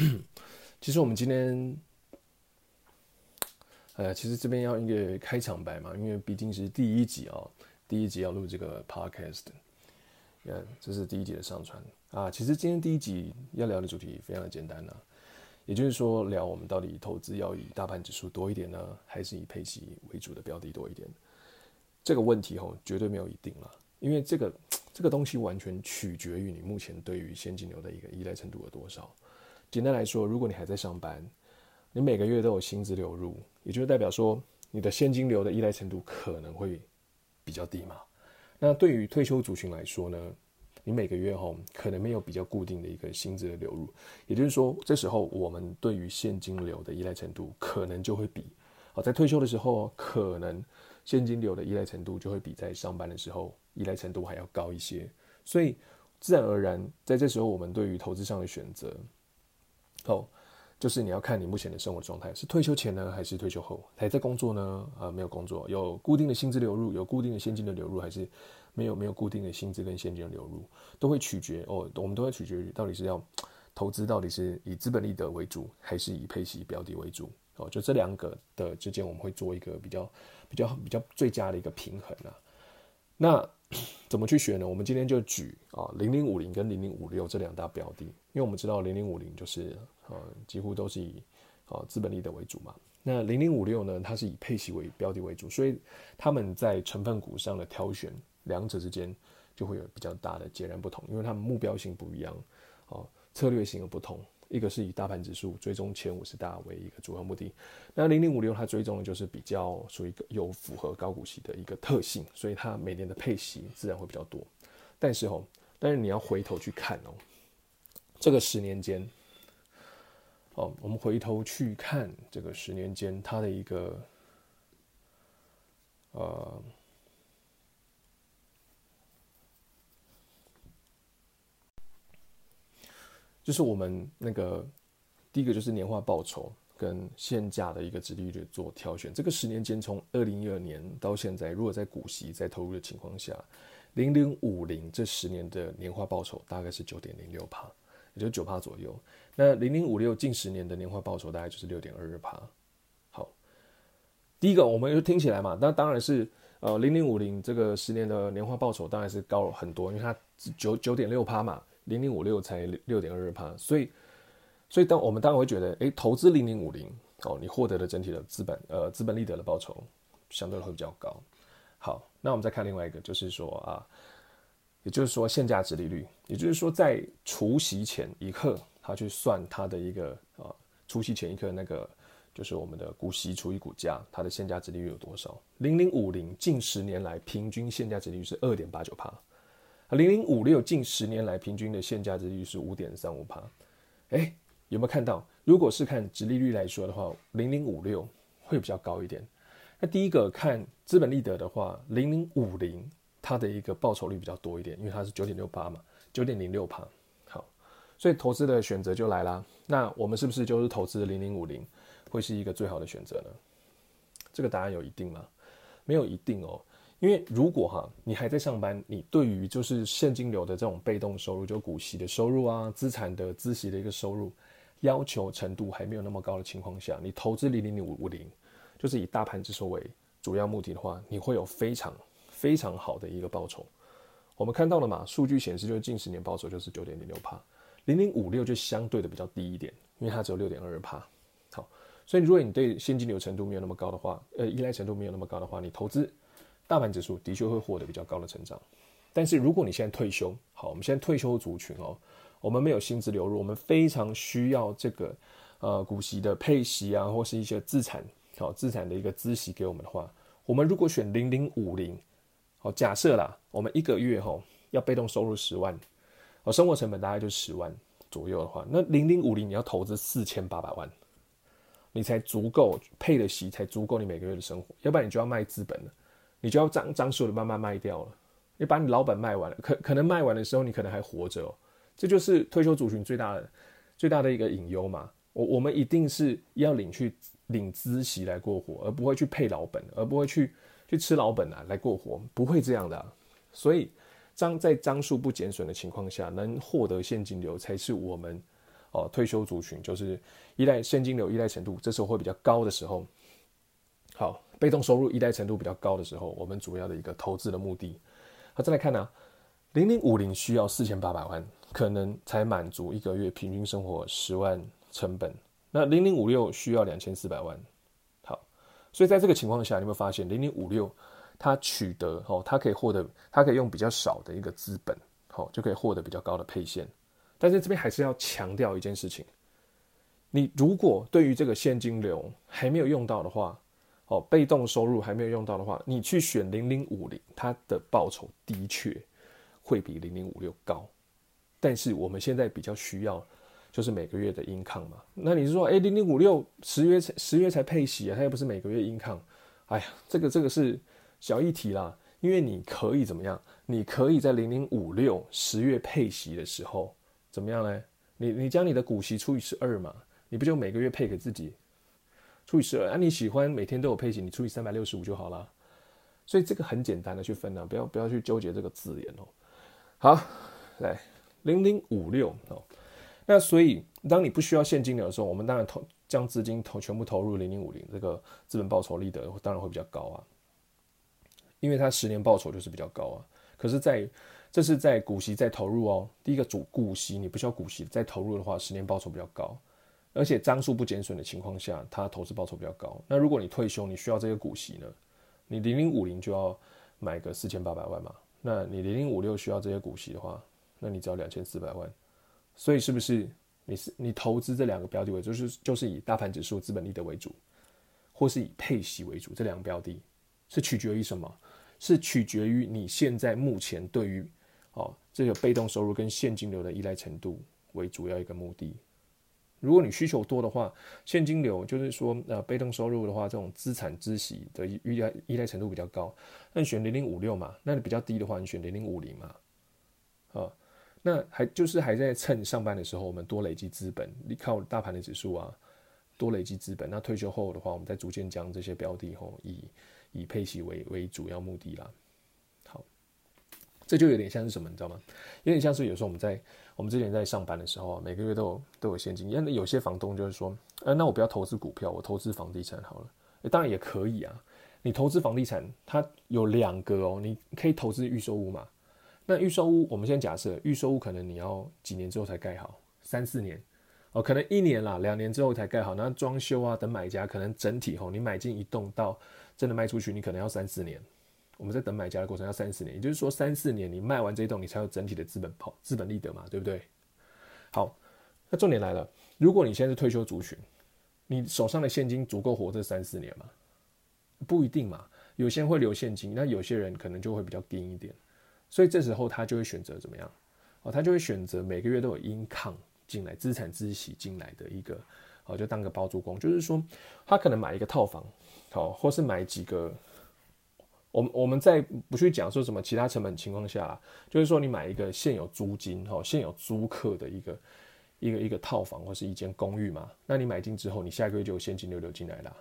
其实我们今天，呃，其实这边要一个开场白嘛，因为毕竟是第一集啊、哦，第一集要录这个 podcast，嗯，这是第一集的上传啊。其实今天第一集要聊的主题非常的简单呢、啊，也就是说，聊我们到底投资要以大盘指数多一点呢，还是以配息为主的标的多一点？这个问题哦，绝对没有一定了，因为这个这个东西完全取决于你目前对于现金流的一个依赖程度有多少。简单来说，如果你还在上班，你每个月都有薪资流入，也就是代表说你的现金流的依赖程度可能会比较低嘛。那对于退休族群来说呢，你每个月哈可能没有比较固定的一个薪资的流入，也就是说，这时候我们对于现金流的依赖程度可能就会比哦，在退休的时候可能。现金流的依赖程度就会比在上班的时候依赖程度还要高一些，所以自然而然，在这时候我们对于投资上的选择，哦，就是你要看你目前的生活状态是退休前呢，还是退休后还在工作呢？啊、没有工作，有固定的薪资流入，有固定的现金的流入，还是没有没有固定的薪资跟现金的流入，都会取决哦，我们都会取决于到底是要投资到底是以资本利得为主，还是以配息标的为主。哦，就这两个的之间，我们会做一个比较、比较、比较最佳的一个平衡啊。那 怎么去选呢？我们今天就举啊零零五零跟零零五六这两大标的，因为我们知道零零五零就是呃几乎都是以呃资本利得为主嘛。那零零五六呢，它是以配息为标的为主，所以他们在成分股上的挑选，两者之间就会有比较大的截然不同，因为他们目标性不一样，哦，策略性的不同。一个是以大盘指数追踪前五十大为一个主要目的，那零零五六它追踪的就是比较属于有符合高股息的一个特性，所以它每年的配息自然会比较多。但是哦，但是你要回头去看哦，这个十年间，哦，我们回头去看这个十年间它的一个，呃。就是我们那个第一个就是年化报酬跟现价的一个值利率做挑选。这个十年间从二零一二年到现在，如果在股息在投入的情况下，零零五零这十年的年化报酬大概是九点零六趴，也就九趴左右。那零零五六近十年的年化报酬大概就是六点二二趴。好，第一个我们就听起来嘛，那当然是呃零零五零这个十年的年化报酬当然是高了很多，因为它九九点六趴嘛。零零五六才六点二二趴，所以，所以当我们当然会觉得，诶，投资零零五零哦，你获得的整体的资本呃资本利得的报酬相对会比较高。好，那我们再看另外一个，就是说啊，也就是说现价值利率，也就是说在除息前一刻，他去算它的一个啊除息前一刻那个就是我们的股息除以股价，它的现价值利率有多少？零零五零近十年来平均现价值利率是二点八九趴。零零五六近十年来平均的现价值利率是五点三五帕，哎，有没有看到？如果是看值利率来说的话，零零五六会比较高一点。那第一个看资本利得的话，零零五零它的一个报酬率比较多一点，因为它是九点六八嘛，九点零六趴。好，所以投资的选择就来啦。那我们是不是就是投资零零五零会是一个最好的选择呢？这个答案有一定吗？没有一定哦。因为如果哈你还在上班，你对于就是现金流的这种被动收入，就股息的收入啊，资产的孳息的一个收入，要求程度还没有那么高的情况下，你投资零零五五零，就是以大盘指数为主要目的的话，你会有非常非常好的一个报酬。我们看到了嘛，数据显示就是近十年报酬就是九点零六帕，零零五六就相对的比较低一点，因为它只有六点二二趴。好，所以如果你对现金流程度没有那么高的话，呃，依赖程度没有那么高的话，你投资。大盘指数的确会获得比较高的成长，但是如果你现在退休，好，我们现在退休族群哦，我们没有薪资流入，我们非常需要这个呃股息的配息啊，或是一些资产，好资产的一个孳息给我们的话，我们如果选零零五零，好假设啦，我们一个月哈要被动收入十万，哦生活成本大概就十万左右的话，那零零五零你要投资四千八百万，你才足够配的息才足够你每个月的生活，要不然你就要卖资本了。你就要张张数的慢慢卖掉了，你把你老本卖完了，可可能卖完的时候你可能还活着哦，这就是退休族群最大的最大的一个隐忧嘛。我我们一定是要领去领孳息来过活，而不会去配老本，而不会去去吃老本啊来过活，不会这样的。所以张在张数不减损的情况下，能获得现金流才是我们哦，退休族群就是依赖现金流依赖程度，这时候会比较高的时候，好，被动收入依赖程度比较高的时候，我们主要的一个投资的目的。好，再来看呢、啊，零零五零需要四千八百万，可能才满足一个月平均生活十万成本。那零零五六需要两千四百万。所以在这个情况下，你有没有发现零零五六它取得哦，它可以获得，它可以用比较少的一个资本，好，就可以获得比较高的配现。但是这边还是要强调一件事情，你如果对于这个现金流还没有用到的话，哦，被动收入还没有用到的话，你去选零零五零，它的报酬的确会比零零五六高。但是我们现在比较需要就是每个月的 income 嘛。那你是说，哎，零零五六十月十月才配息啊，它又不是每个月 income。哎呀，这个这个是小议题啦，因为你可以怎么样？你可以在零零五六十月配息的时候。怎么样呢？你你将你的股息除以十二嘛，你不就每个月配给自己除以十二啊？你喜欢每天都有配息，你除以三百六十五就好了。所以这个很简单的去分啊，不要不要去纠结这个字眼哦。好，来零零五六哦。那所以当你不需要现金流的时候，我们当然投将资金投全部投入零零五零，这个资本报酬利得当然会比较高啊，因为它十年报酬就是比较高啊。可是，在这是在股息在投入哦。第一个主股息你不需要股息再投入的话，十年报酬比较高，而且张数不减损的情况下，它投资报酬比较高。那如果你退休你需要这个股息呢？你零零五零就要买个四千八百万嘛。那你零零五六需要这些股息的话，那你只要两千四百万。所以是不是你是你投资这两个标的为，就是就是以大盘指数资本利得为主，或是以配息为主？这两个标的，是取决于什么？是取决于你现在目前对于。哦，这个被动收入跟现金流的依赖程度为主要一个目的。如果你需求多的话，现金流就是说，呃，被动收入的话，这种资产孳息的依赖依赖程度比较高，那你选零零五六嘛。那你比较低的话，你选零零五零嘛。啊，那还就是还在趁上班的时候，我们多累积资本，你靠大盘的指数啊，多累积资本。那退休后的话，我们再逐渐将这些标的吼，以以配息为为主要目的啦。好这就有点像是什么，你知道吗？有点像是有时候我们在我们之前在上班的时候啊，每个月都有都有现金。因为有些房东就是说，呃，那我不要投资股票，我投资房地产好了。当然也可以啊。你投资房地产，它有两个哦，你可以投资预售屋嘛。那预售屋，我们先假设预售屋可能你要几年之后才盖好，三四年哦，可能一年啦，两年之后才盖好。那装修啊，等买家可能整体吼，你买进一栋到真的卖出去，你可能要三四年。我们在等买家的过程要三四年，也就是说三四年你卖完这一栋，你才有整体的资本跑资本利得嘛，对不对？好，那重点来了，如果你现在是退休族群，你手上的现金足够活这三四年吗？不一定嘛，有些人会留现金，那有些人可能就会比较低一点，所以这时候他就会选择怎么样？哦，他就会选择每个月都有 income 进来，资产孳息进来的一个，哦，就当个包租公，就是说他可能买一个套房，好，或是买几个。我们我们在不去讲说什么其他成本情况下，就是说你买一个现有租金哈，现有租客的一个一个一个套房或是一间公寓嘛，那你买进之后，你下个月就有现金流流进来了，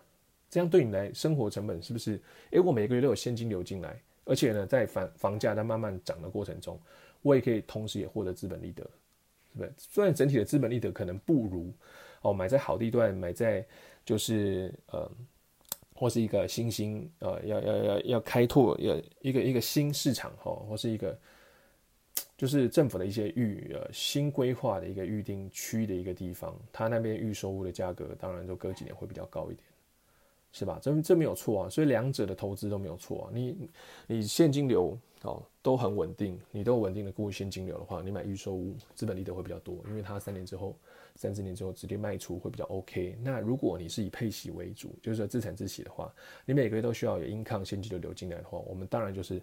这样对你来生活成本是不是？诶，我每个月都有现金流进来，而且呢，在房房价在慢慢涨的过程中，我也可以同时也获得资本利得，是不是？虽然整体的资本利得可能不如哦，买在好地段，买在就是呃。或是一个新兴呃，要要要要开拓要一个一个新市场哈，或是一个就是政府的一些预呃新规划的一个预定区的一个地方，它那边预售屋的价格当然就隔几年会比较高一点，是吧？这这没有错啊，所以两者的投资都没有错啊。你你现金流哦都很稳定，你都有稳定的固现金流的话，你买预售屋资本利得会比较多，因为它三年之后。三四年之后直接卖出会比较 OK。那如果你是以配息为主，就是说资产自息的话，你每个月都需要有 income 现金流流进来的话，我们当然就是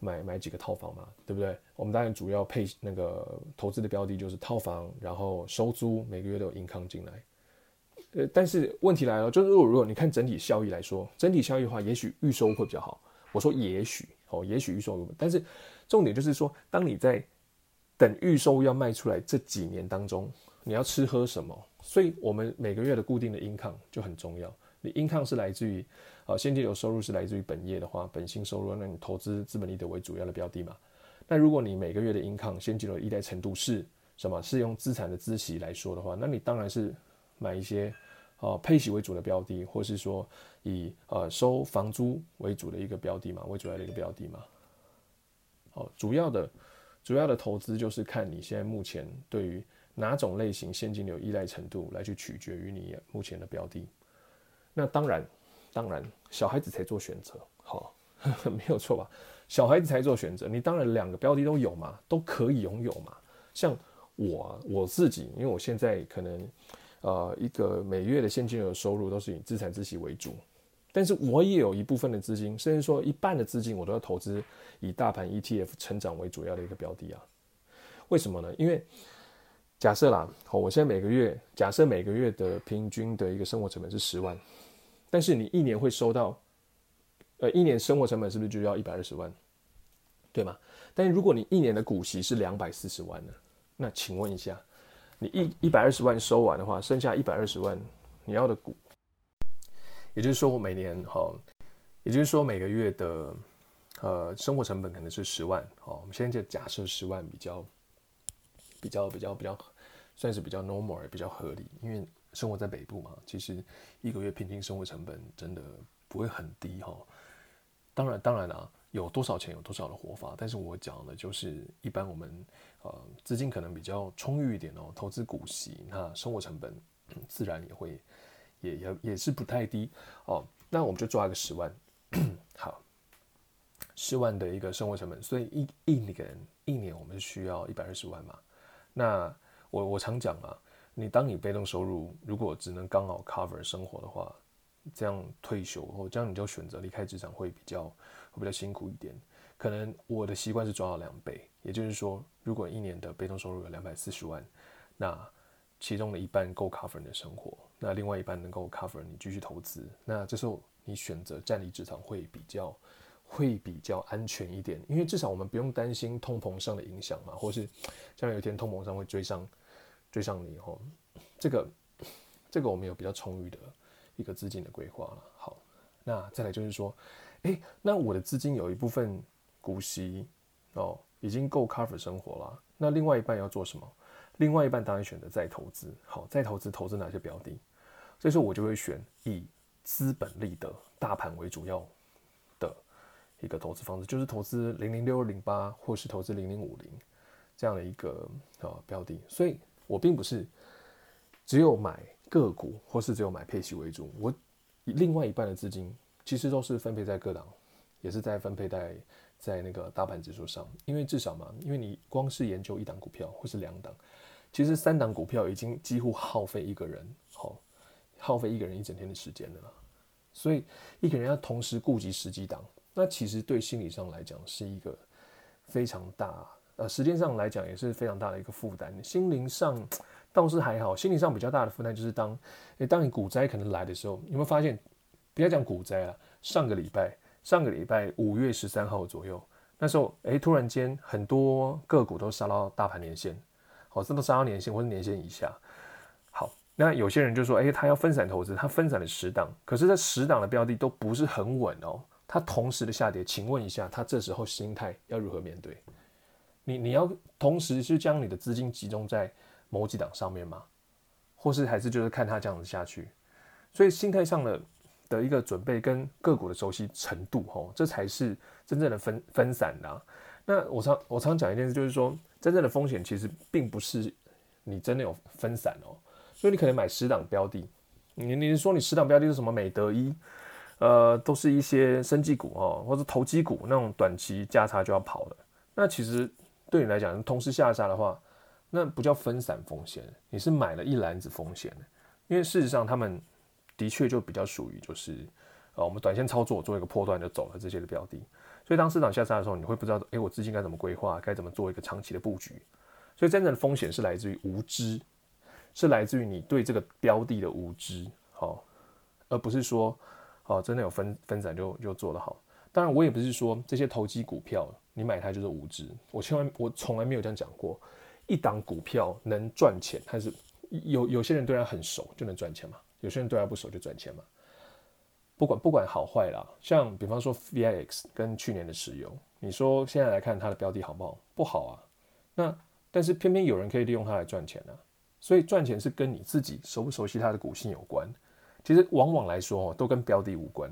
买买几个套房嘛，对不对？我们当然主要配那个投资的标的就是套房，然后收租，每个月都有 income 进来。呃，但是问题来了，就是如果如果你看整体效益来说，整体效益的话，也许预售会比较好。我说也许哦，也许预售，但是重点就是说，当你在等预售要卖出来这几年当中。你要吃喝什么？所以我们每个月的固定的 income 就很重要。你 income 是来自于啊现金流收入是来自于本业的话，本薪收入，那你投资资本利得为主要的标的嘛。那如果你每个月的 income 现金流依赖程度是什么是用资产的孳息来说的话，那你当然是买一些呃配息为主的标的，或是说以呃收房租为主的一个标的嘛，为主要的一个标的嘛。好，主要的主要的投资就是看你现在目前对于哪种类型现金流依赖程度来去取决于你目前的标的。那当然，当然小孩子才做选择，好，没有错吧？小孩子才做选择，你当然两个标的都有嘛，都可以拥有嘛，像。我我自己，因为我现在可能，呃，一个每月的现金流收入都是以资产自息为主，但是我也有一部分的资金，甚至说一半的资金，我都要投资以大盘 ETF 成长为主要的一个标的啊。为什么呢？因为假设啦，好我现在每个月假设每个月的平均的一个生活成本是十万，但是你一年会收到，呃，一年生活成本是不是就要一百二十万？对吗？但如果你一年的股息是两百四十万呢？那请问一下，你一一百二十万收完的话，剩下一百二十万你要的股，也就是说我每年哈，也就是说每个月的呃生活成本可能是十万，好，我们现在假设十万比较比较比较比较算是比较 normal 也比较合理，因为生活在北部嘛，其实一个月平均生活成本真的不会很低哈。当然当然啊。有多少钱有多少的活法，但是我讲的就是一般我们呃资金可能比较充裕一点哦，投资股息，那生活成本自然也会也也也是不太低哦。那我们就抓个十万，好，十万的一个生活成本，所以一一年一年我们需要一百二十万嘛。那我我常讲啊，你当你被动收入如果只能刚好 cover 生活的话，这样退休或这样你就选择离开职场会比较会。比较辛苦一点，可能我的习惯是抓到两倍，也就是说，如果一年的被动收入有两百四十万，那其中的一半够 cover 你的生活，那另外一半能够 cover 你继续投资，那这时候你选择站立职场会比较会比较安全一点，因为至少我们不用担心通膨上的影响嘛，或是将来有一天通膨上会追上追上你哦，这个这个我们有比较充裕的一个资金的规划了。好，那再来就是说。诶，那我的资金有一部分股息哦，已经够 cover 生活了。那另外一半要做什么？另外一半当然选择再投资。好，再投资，投资哪些标的？所以说我就会选以资本利得大盘为主要的一个投资方式，就是投资零零六二零八，或是投资零零五零这样的一个呃标的。所以我并不是只有买个股，或是只有买配息为主。我以另外一半的资金。其实都是分配在各档，也是在分配在在那个大盘指数上，因为至少嘛，因为你光是研究一档股票或是两档，其实三档股票已经几乎耗费一个人，好，耗费一个人一整天的时间了。所以一个人要同时顾及十几档，那其实对心理上来讲是一个非常大，呃，时间上来讲也是非常大的一个负担。心灵上倒是还好，心理上比较大的负担就是当，诶，当你股灾可能来的时候，你有没有发现？不要讲股灾了，上个礼拜，上个礼拜五月十三号左右，那时候，哎，突然间很多个股都杀到大盘年线，好，这都杀到年线或者年线以下。好，那有些人就说，哎，他要分散投资，他分散了十档，可是这十档的标的都不是很稳哦，他同时的下跌，请问一下，他这时候心态要如何面对？你你要同时是将你的资金集中在某几档上面吗？或是还是就是看他这样子下去？所以心态上的。的一个准备跟个股的熟悉程度，吼，这才是真正的分分散的。那我常我常讲一件事，就是说，真正的风险其实并不是你真的有分散哦。所以你可能买十档标的，你你说你十档标的是什么美德一，呃，都是一些生技股哦，或者投机股那种短期价差就要跑的。那其实对你来讲，同时下杀的话，那不叫分散风险，你是买了一篮子风险。因为事实上他们。的确就比较属于就是，呃，我们短线操作做一个破段就走了这些的标的，所以当市场下杀的时候，你会不知道，诶，我资金该怎么规划，该怎么做一个长期的布局。所以真正的风险是来自于无知，是来自于你对这个标的的无知，好，而不是说，哦，真的有分分散就就做得好。当然，我也不是说这些投机股票你买它就是无知，我千万我从来没有这样讲过。一档股票能赚钱，还是有有些人对它很熟就能赚钱嘛？有些人对他不熟就赚钱嘛，不管不管好坏啦，像比方说 VIX 跟去年的石油，你说现在来看它的标的好不好？不好啊。那但是偏偏有人可以利用它来赚钱、啊。所以赚钱是跟你自己熟不熟悉它的股性有关。其实往往来说哦，都跟标的无关。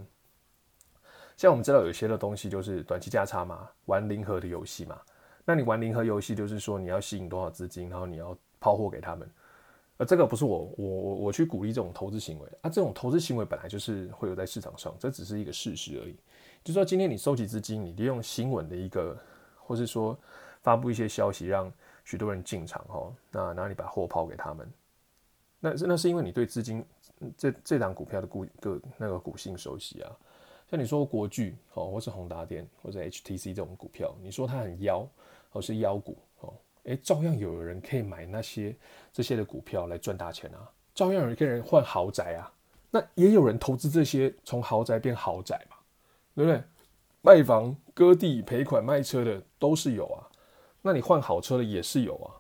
像我们知道有些的东西就是短期价差嘛，玩零和的游戏嘛。那你玩零和游戏，就是说你要吸引多少资金，然后你要抛货给他们。而这个不是我我我我去鼓励这种投资行为啊，这种投资行为本来就是会有在市场上，这只是一个事实而已。就说今天你收集资金，你利用新闻的一个，或是说发布一些消息，让许多人进场哈，那然后你把货抛给他们，那那是因为你对资金这这档股票的股个那个股性熟悉啊。像你说国巨哦，或是宏达电或者 HTC 这种股票，你说它很妖，或是妖股。诶，照样有人可以买那些这些的股票来赚大钱啊，照样有人跟人换豪宅啊，那也有人投资这些从豪宅变豪宅嘛，对不对？卖房割地赔款卖车的都是有啊，那你换好车的也是有啊。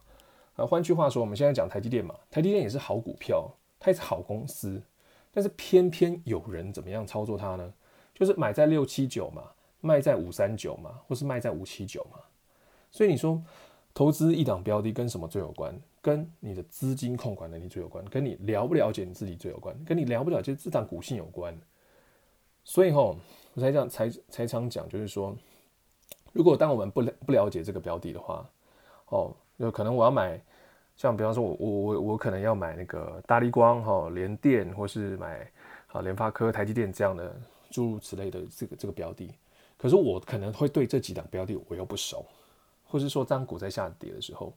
啊，换句话说，我们现在讲台积电嘛，台积电也是好股票，它也是好公司，但是偏偏有人怎么样操作它呢？就是买在六七九嘛，卖在五三九嘛，或是卖在五七九嘛，所以你说。投资一档标的跟什么最有关？跟你的资金控管能力最有关，跟你了不了解你自己最有关，跟你了不了解这档股性有关。所以吼，我才讲才才常讲，就是说，如果当我们不了不了解这个标的的话，哦，有可能我要买，像比方说我我我我可能要买那个大立光哈、联电，或是买啊联发科、台积电这样的诸如此类的这个这个标的，可是我可能会对这几档标的我又不熟。或是说，当股在下跌的时候，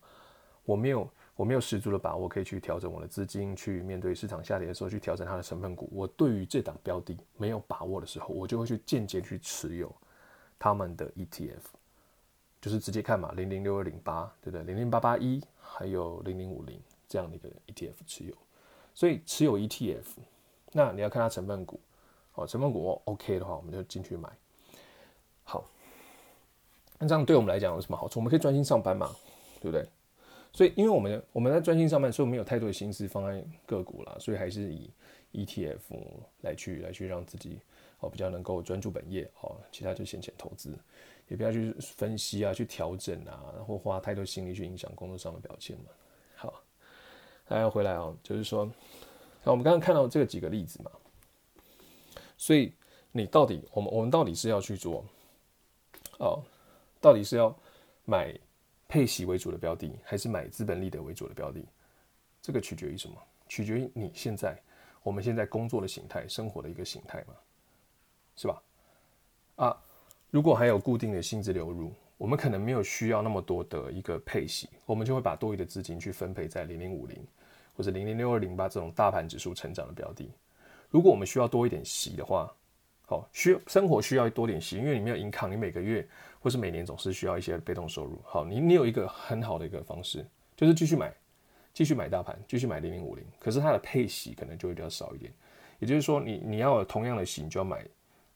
我没有我没有十足的把握可以去调整我的资金，去面对市场下跌的时候去调整它的成分股。我对于这档标的没有把握的时候，我就会去间接去持有他们的 ETF，就是直接看嘛，零零六二零八，对不对？零零八八一，还有零零五零这样的一个 ETF 持有。所以持有 ETF，那你要看它成分股，哦，成分股 OK 的话，我们就进去买。好。那这样对我们来讲有什么好处？我们可以专心上班嘛，对不对？所以，因为我们我们在专心上班，所以我没有太多的心思放在个股啦，所以还是以 ETF 来去来去让自己哦比较能够专注本业哦，其他就闲钱投资，也不要去分析啊，去调整啊，然后花太多心力去影响工作上的表现嘛。好，大家回来哦，就是说，那我们刚刚看到这个几个例子嘛，所以你到底我们我们到底是要去做哦？到底是要买配息为主的标的，还是买资本利得为主的标的？这个取决于什么？取决于你现在我们现在工作的形态、生活的一个形态嘛，是吧？啊，如果还有固定的薪资流入，我们可能没有需要那么多的一个配息，我们就会把多余的资金去分配在零零五零或者零零六二零八这种大盘指数成长的标的。如果我们需要多一点息的话，好，需生活需要多点息，因为你没有银行你每个月或是每年总是需要一些被动收入。好，你你有一个很好的一个方式，就是继续买，继续买大盘，继续买零零五零。可是它的配息可能就会比较少一点，也就是说你，你要有同样的息，就要买，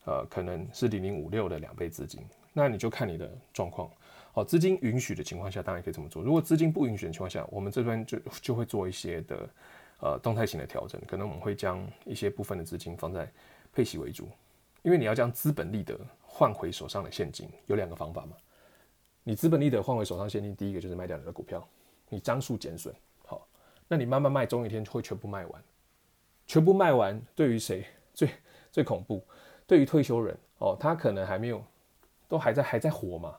呃，可能是零零五六的两倍资金。那你就看你的状况。好，资金允许的情况下，当然可以这么做。如果资金不允许的情况下，我们这边就就会做一些的呃动态型的调整，可能我们会将一些部分的资金放在配息为主。因为你要将资本利得换回手上的现金，有两个方法嘛。你资本利得换回手上现金，第一个就是卖掉你的股票，你张数减损。好，那你慢慢卖，总有一天就会全部卖完。全部卖完，对于谁最最恐怖？对于退休人哦，他可能还没有，都还在还在活嘛。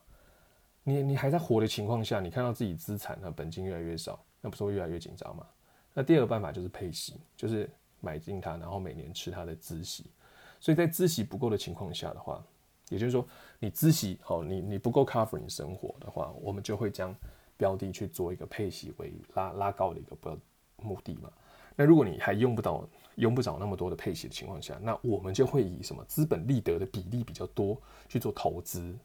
你你还在活的情况下，你看到自己资产和本金越来越少，那不是会越来越紧张吗？那第二个办法就是配息，就是买进它，然后每年吃它的孳息。所以在孳息不够的情况下的话，也就是说你孳息好，你你不够 cover 你生活的话，我们就会将标的去做一个配息为拉拉高的一个标目的嘛。那如果你还用不到用不着那么多的配息的情况下，那我们就会以什么资本利得的比例比较多去做投资。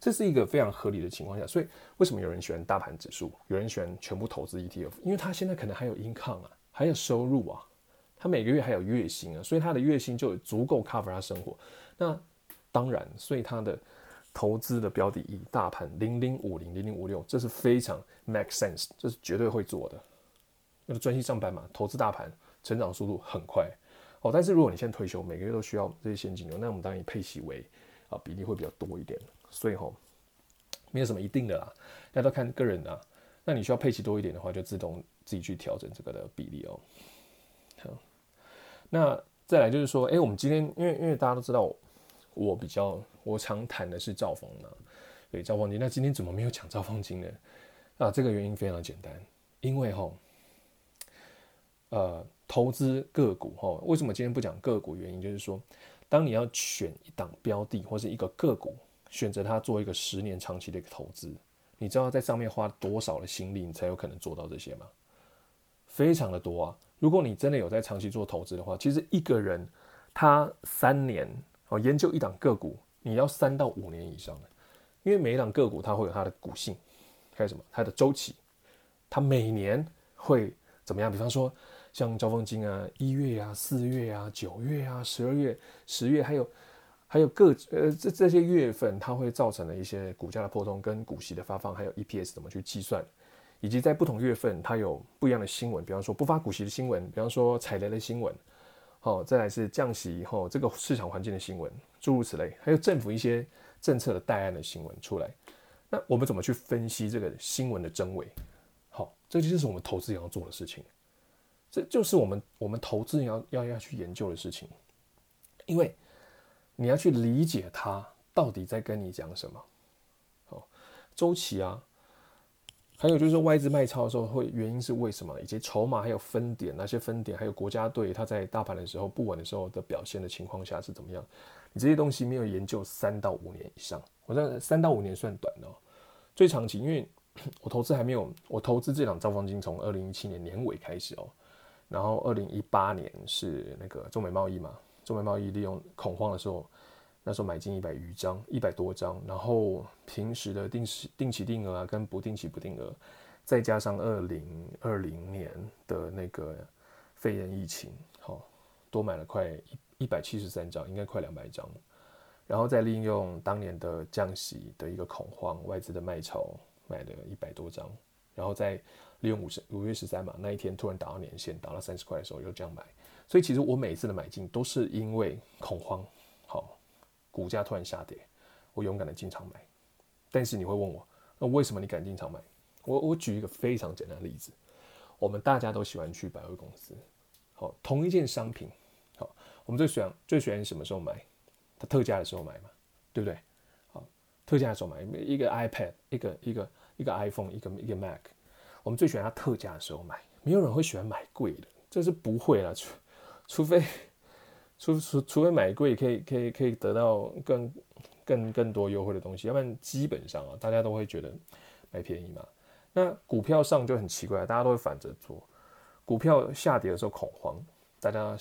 这是一个非常合理的情况下。所以为什么有人喜欢大盘指数，有人喜欢全部投资 ETF？因为他现在可能还有 income 啊，还有收入啊。他每个月还有月薪啊，所以他的月薪就足够 cover 他生活。那当然，所以他的投资的标的以大盘零零五零零零五六，这是非常 make sense，这是绝对会做的。要专心上班嘛，投资大盘，成长速度很快哦。但是如果你现在退休，每个月都需要这些现金流，那我们当然以配息为啊比例会比较多一点。所以吼，没有什么一定的啦，大家都看个人啊。那你需要配息多一点的话，就自动自己去调整这个的比例哦。那再来就是说，哎、我们今天因为因为大家都知道我，比较我常谈的是兆丰嘛，对兆丰金。那今天怎么没有讲兆丰金呢？啊，这个原因非常简单，因为哈，呃，投资个股哈，为什么今天不讲个股？原因就是说，当你要选一档标的或是一个个股，选择它做一个十年长期的一个投资。你知道在上面花多少的心力，你才有可能做到这些吗？非常的多啊！如果你真的有在长期做投资的话，其实一个人他三年哦研究一档个股，你要三到五年以上的，因为每一档个股它会有它的股性，还有什么它的周期，它每年会怎么样？比方说像兆丰金啊，一月啊、四月啊、九月啊、十二月、十月，还有。还有各呃这这些月份，它会造成的一些股价的波动，跟股息的发放，还有 EPS 怎么去计算，以及在不同月份它有不一样的新闻，比方说不发股息的新闻，比方说踩雷的新闻，好，再来是降息以后这个市场环境的新闻，诸如此类，还有政府一些政策的带案的新闻出来，那我们怎么去分析这个新闻的真伪？好，这就是我们投资人要做的事情，这就是我们我们投资人要要要去研究的事情，因为。你要去理解它到底在跟你讲什么，好，周期啊，还有就是外资卖超的时候会原因是为什么，以及筹码还有分点那些分点，还有国家队它在大盘的时候不稳的时候的表现的情况下是怎么样？你这些东西没有研究三到五年以上，我认三到五年算短的，最长期，因为 我投资还没有，我投资这档兆丰金从二零一七年年尾开始哦，然后二零一八年是那个中美贸易嘛。中美贸易利用恐慌的时候，那时候买进一百余张，一百多张，然后平时的定时定期定额啊，跟不定期不定额，再加上二零二零年的那个肺炎疫情，好，多买了快一一百七十三张，应该快两百张，然后再利用当年的降息的一个恐慌，外资的卖超买了一百多张，然后再利用五十五月十三嘛，那一天突然打到年线，打到三十块的时候又这样买。所以其实我每次的买进都是因为恐慌，股价突然下跌，我勇敢的进场买。但是你会问我，那为什么你敢进场买？我我举一个非常简单的例子，我们大家都喜欢去百货公司，好，同一件商品，好，我们最喜欢最喜欢什么时候买？它特价的时候买嘛，对不对？好，特价的时候买，一个 iPad，一个一个一个 iPhone，一个一个 Mac，我们最喜欢它特价的时候买，没有人会喜欢买贵的，这是不会啦。除非，除除除非买贵，可以可以可以得到更更更多优惠的东西，要不然基本上啊，大家都会觉得买便宜嘛。那股票上就很奇怪，大家都会反着做。股票下跌的时候恐慌，大家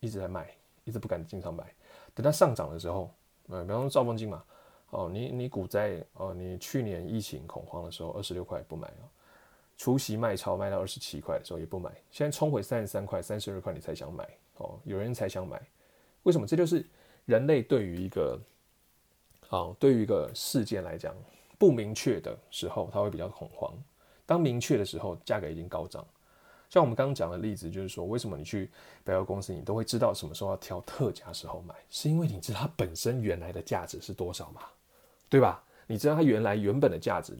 一直在卖，一直不敢经常买。等它上涨的时候，呃，比方说兆丰金嘛，哦，你你股灾哦，你去年疫情恐慌的时候，二十六块不买啊。除夕卖超卖到二十七块的时候也不买，现在冲回三十三块、三十二块你才想买哦，有人才想买，为什么？这就是人类对于一个，好，对于一个事件来讲不明确的时候，他会比较恐慌；当明确的时候，价格已经高涨。像我们刚刚讲的例子，就是说，为什么你去百货公司，你都会知道什么时候要挑特价时候买，是因为你知道它本身原来的价值是多少嘛，对吧？你知道它原来原本的价值。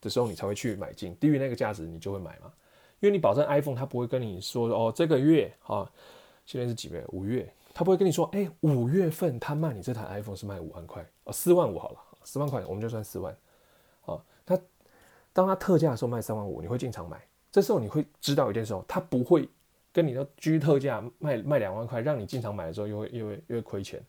的时候你才会去买进，低于那个价值你就会买嘛，因为你保证 iPhone 它不会跟你说哦，这个月啊，现在是几月？五月，他不会跟你说，哎、欸，五月份他卖你这台 iPhone 是卖五万块哦，四万五好了，四万块我们就算四万，啊，他当他特价的时候卖三万五，你会进场买，这时候你会知道一件事哦，它不会跟你的居特价卖卖两万块，让你进场买的时候又会又会又会亏钱。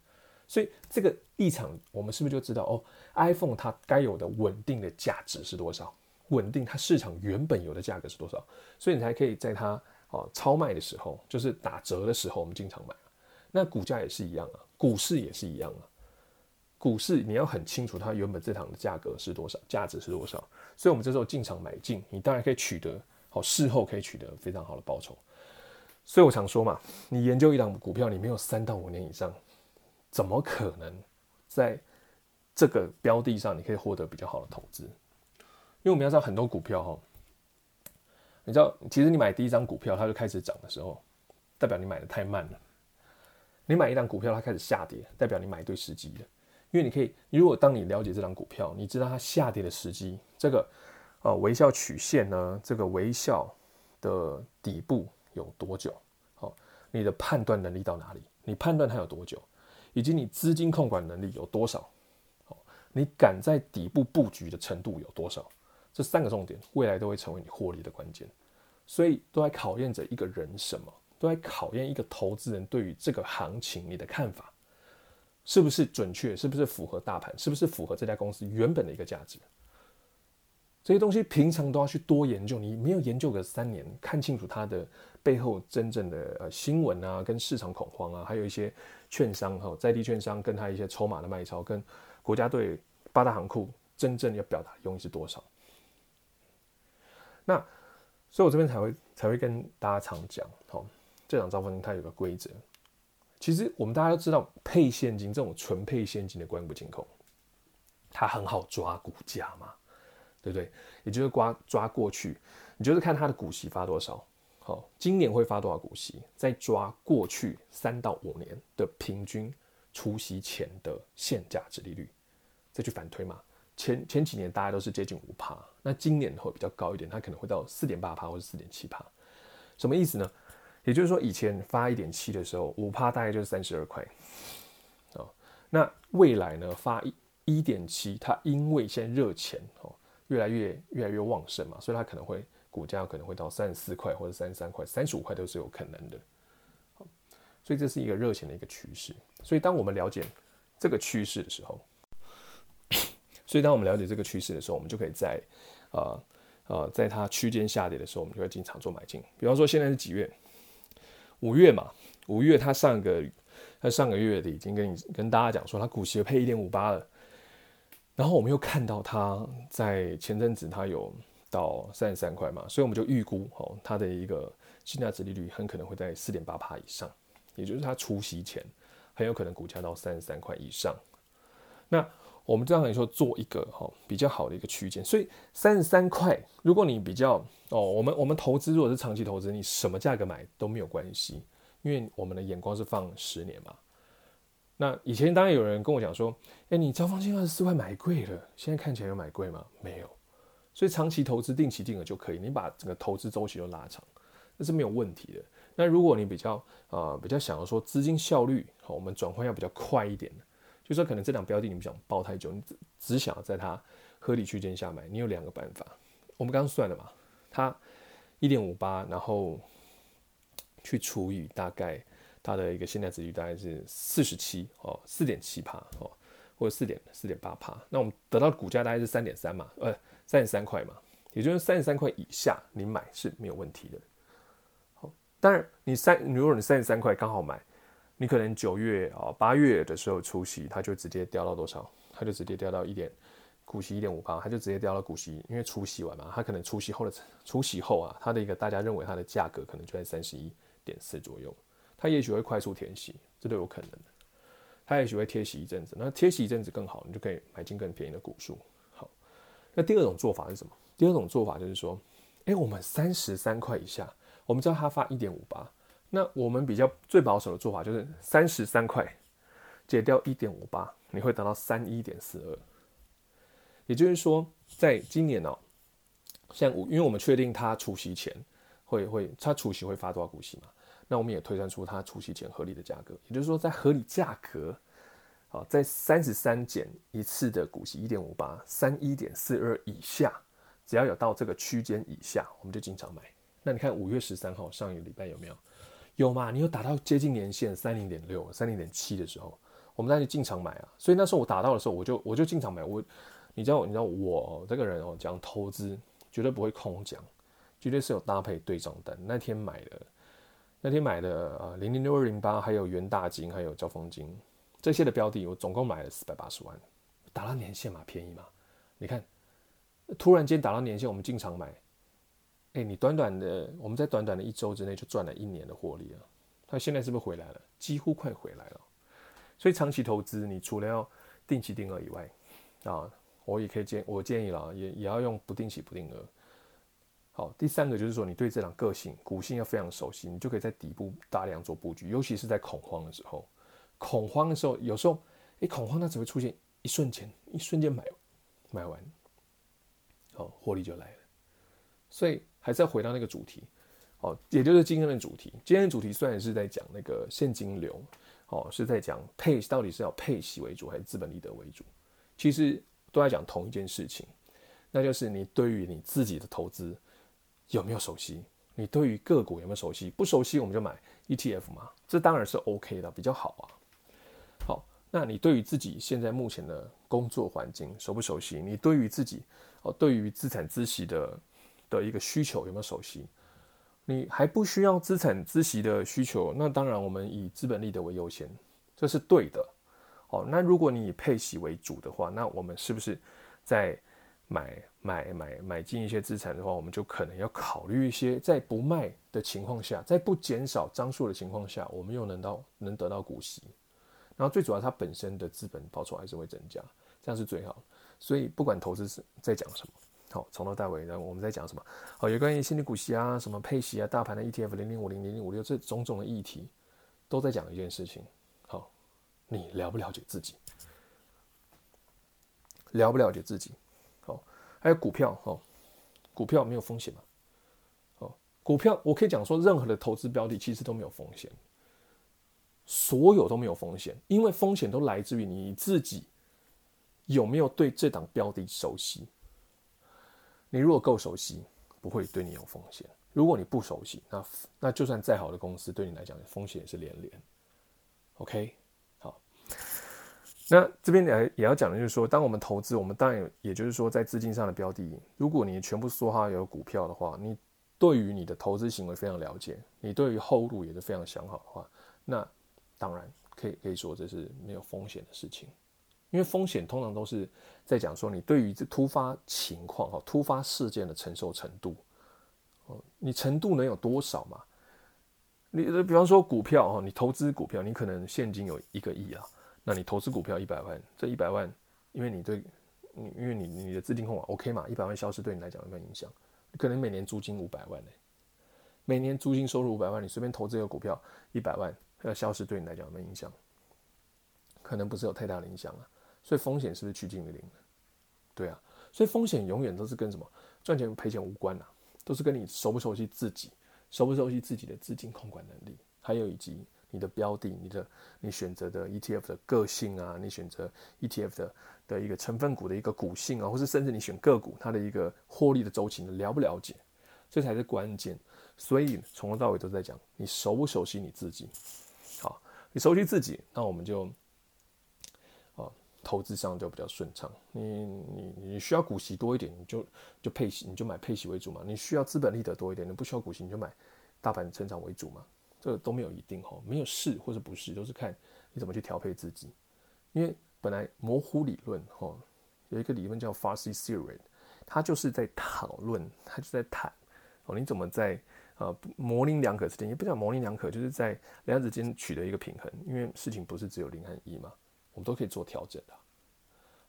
所以这个立场，我们是不是就知道哦？iPhone 它该有的稳定的价值是多少？稳定它市场原本有的价格是多少？所以你才可以在它哦超卖的时候，就是打折的时候，我们进场买。那股价也是一样啊，股市也是一样啊。股市你要很清楚它原本这档的价格是多少，价值是多少。所以我们这时候进场买进，你当然可以取得好，事后可以取得非常好的报酬。所以我常说嘛，你研究一档股票，你没有三到五年以上。怎么可能在这个标的上你可以获得比较好的投资？因为我们要知道很多股票哈，你知道，其实你买第一张股票它就开始涨的时候，代表你买的太慢了。你买一档股票它开始下跌，代表你买对时机了。因为你可以，如果当你了解这档股票，你知道它下跌的时机，这个呃微笑曲线呢，这个微笑的底部有多久？好，你的判断能力到哪里？你判断它有多久？以及你资金控管能力有多少？好，你敢在底部布局的程度有多少？这三个重点，未来都会成为你获利的关键。所以都在考验着一个人什么？都在考验一个投资人对于这个行情你的看法是不是准确？是不是符合大盘？是不是符合这家公司原本的一个价值？这些东西平常都要去多研究。你没有研究个三年，看清楚它的背后真正的呃新闻啊，跟市场恐慌啊，还有一些券商哈，在地券商跟他一些筹码的卖超，跟国家队八大行库真正要表达用意是多少？那，所以我这边才会才会跟大家常讲，好，这档兆丰金它有个规则，其实我们大家都知道，配现金这种纯配现金的关不进口，它很好抓股价嘛，对不对？也就是抓抓过去，你就是看它的股息发多少，好，今年会发多少股息，再抓过去三到五年的平均除息前的现价殖利率，再去反推嘛。前前几年大概都是接近五趴，那今年会比较高一点，它可能会到四点八趴或者四点七趴，什么意思呢？也就是说，以前发一点七的时候，五趴大概就是三十二块，哦，那未来呢发一一点七，它因为现在热钱哦越来越越来越旺盛嘛，所以它可能会股价可能会到三十四块或者三十三块、三十五块都是有可能的，所以这是一个热钱的一个趋势。所以当我们了解这个趋势的时候，所以，当我们了解这个趋势的时候，我们就可以在，呃呃，在它区间下跌的时候，我们就会经常做买进。比方说，现在是几月？五月嘛，五月它上个它上个月的已经跟你跟大家讲说，它股息配一点五八了。然后我们又看到它在前阵子它有到三十三块嘛，所以我们就预估哦，它的一个现价值利率很可能会在四点八趴以上，也就是它除息前很有可能股价到三十三块以上。那我们这样来说，做一个哈比较好的一个区间，所以三十三块，如果你比较哦，我们我们投资如果是长期投资，你什么价格买都没有关系，因为我们的眼光是放十年嘛。那以前当然有人跟我讲说，哎，你兆丰金二十四块买贵了，现在看起来有买贵吗？没有，所以长期投资定期定额就可以，你把整个投资周期都拉长，那是没有问题的。那如果你比较啊、比较想要说资金效率，好，我们转换要比较快一点。就说可能这档标的你不想抱太久，你只只想要在它合理区间下买，你有两个办法。我们刚刚算了嘛，它一点五八，然后去除以大概它的一个现在值率大概是四十七哦，四点七趴哦，或者四点四点八趴。那我们得到的股价大概是三点三嘛，呃，三十三块嘛，也就是三十三块以下你买是没有问题的。好，当然你三，如果你三十三块刚好买。你可能九月啊八月的时候出息，它就直接掉到多少？它就直接掉到一点股息一点五八，它就直接掉到股息，因为除息完嘛，它可能除息后的除息后啊，它的一个大家认为它的价格可能就在三十一点四左右，它也许会快速填息，这都有可能。它也许会贴息一阵子，那贴息一阵子更好，你就可以买进更便宜的股数。好，那第二种做法是什么？第二种做法就是说，哎，我们三十三块以下，我们知道它发一点五八。那我们比较最保守的做法就是三十三块减掉一点五八，你会得到三一点四二。也就是说，在今年哦、喔，像因为我们确定它除息前会会它除息会发多少股息嘛，那我们也推算出它除息前合理的价格。也就是说，在合理价格，好，在三十三减一次的股息一点五八，三一点四二以下，只要有到这个区间以下，我们就经常买。那你看五月十三号上一个礼拜有没有？有嘛？你有打到接近年限三零点六、三零点七的时候，我们再去进场买啊。所以那时候我打到的时候，我就我就进场买。我，你知道，你知道我这个人哦，讲投资绝对不会空讲，绝对是有搭配对账单。那天买的，那天买的啊，零零六二零八，还有元大金，还有交锋金这些的标的，我总共买了四百八十万，打到年限嘛，便宜嘛。你看，突然间打到年限，我们进场买。你短短的，我们在短短的一周之内就赚了一年的获利了。他现在是不是回来了？几乎快回来了。所以长期投资，你除了要定期定额以外，啊，我也可以建，我建议了，也也要用不定期不定额。好，第三个就是说，你对这档个性、股性要非常熟悉，你就可以在底部大量做布局，尤其是在恐慌的时候。恐慌的时候，有时候，哎，恐慌它只会出现一瞬间，一瞬间买买完。好，获利就来了。所以还是要回到那个主题，哦，也就是今天的主题。今天的主题虽然是在讲那个现金流，哦，是在讲配到底是要配息为主还是资本利得为主，其实都在讲同一件事情，那就是你对于你自己的投资有没有熟悉？你对于个股有没有熟悉？不熟悉我们就买 ETF 嘛，这当然是 OK 的，比较好啊。好，那你对于自己现在目前的工作环境熟不熟悉？你对于自己哦，对于资产孳息的。的一个需求有没有熟悉？你还不需要资产资息的需求，那当然我们以资本利得为优先，这是对的。哦，那如果你以配息为主的话，那我们是不是在买买买买进一些资产的话，我们就可能要考虑一些在不卖的情况下，在不减少张数的情况下，我们又能到能得到股息，然后最主要它本身的资本报酬还是会增加，这样是最好。所以不管投资是在讲什么。好，从头到尾，然后我们在讲什么？好，有关于心理股息啊，什么配息啊，大盘的 ETF 零零五零零零五六这种种的议题，都在讲一件事情。好，你了不了解自己？了不了解自己？好，还有股票，哈，股票没有风险吗？好，股票我可以讲说，任何的投资标的其实都没有风险，所有都没有风险，因为风险都来自于你自己有没有对这档标的熟悉。你如果够熟悉，不会对你有风险；如果你不熟悉，那那就算再好的公司，对你来讲风险也是连连。OK，好。那这边也也要讲的就是说，当我们投资，我们当然也就是说，在资金上的标的，如果你全部梭哈有股票的话，你对于你的投资行为非常了解，你对于后路也是非常想好的话，那当然可以可以说这是没有风险的事情。因为风险通常都是在讲说你对于这突发情况哈、突发事件的承受程度哦，你程度能有多少嘛？你比方说股票哈，你投资股票，你可能现金有一个亿啊，那你投资股票一百万，这一百万，因为你对，你因为你你的资金控管 OK 嘛，一百万消失对你来讲有没有影响？可能每年租金五百万呢，每年租金收入五百万，你随便投资一个股票一百万要消失对你来讲有没有影响？可能不是有太大的影响啊。所以风险是不是趋近于零？对啊，所以风险永远都是跟什么赚钱赔钱无关呐、啊，都是跟你熟不熟悉自己，熟不熟悉自己的资金控管能力，还有以及你的标的、你的你选择的 ETF 的个性啊，你选择 ETF 的的一个成分股的一个股性啊，或是甚至你选个股它的一个获利的周期，你了不了解，这才是关键。所以从头到尾都在讲你熟不熟悉你自己。好，你熟悉自己，那我们就。投资上就比较顺畅。你你你需要股息多一点，你就就配息，你就买配息为主嘛。你需要资本利得多一点，你不需要股息，你就买大盘成长为主嘛。这个都没有一定哈，没有是或者不是，都是看你怎么去调配自己。因为本来模糊理论哈，有一个理论叫 Fuzzy Theory，它就是在讨论，它就在谈哦，你怎么在呃模棱两可之间，也不叫模棱两可，就是在两者之间取得一个平衡。因为事情不是只有零和一嘛。我们都可以做调整的，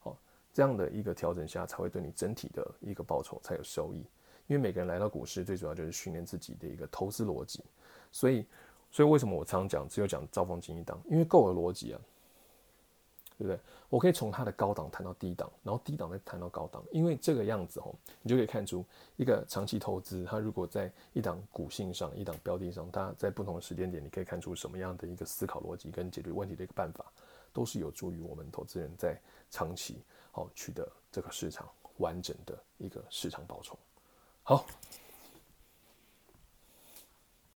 好，这样的一个调整下，才会对你整体的一个报酬才有收益。因为每个人来到股市，最主要就是训练自己的一个投资逻辑。所以，所以为什么我常常讲，只有讲兆丰金一档？因为够了逻辑啊，对不对？我可以从它的高档谈到低档，然后低档再谈到高档。因为这个样子哦，你就可以看出一个长期投资，它如果在一档股性上、一档标的上，它在不同的时间点，你可以看出什么样的一个思考逻辑跟解决问题的一个办法。都是有助于我们投资人在长期好取得这个市场完整的一个市场报酬。好，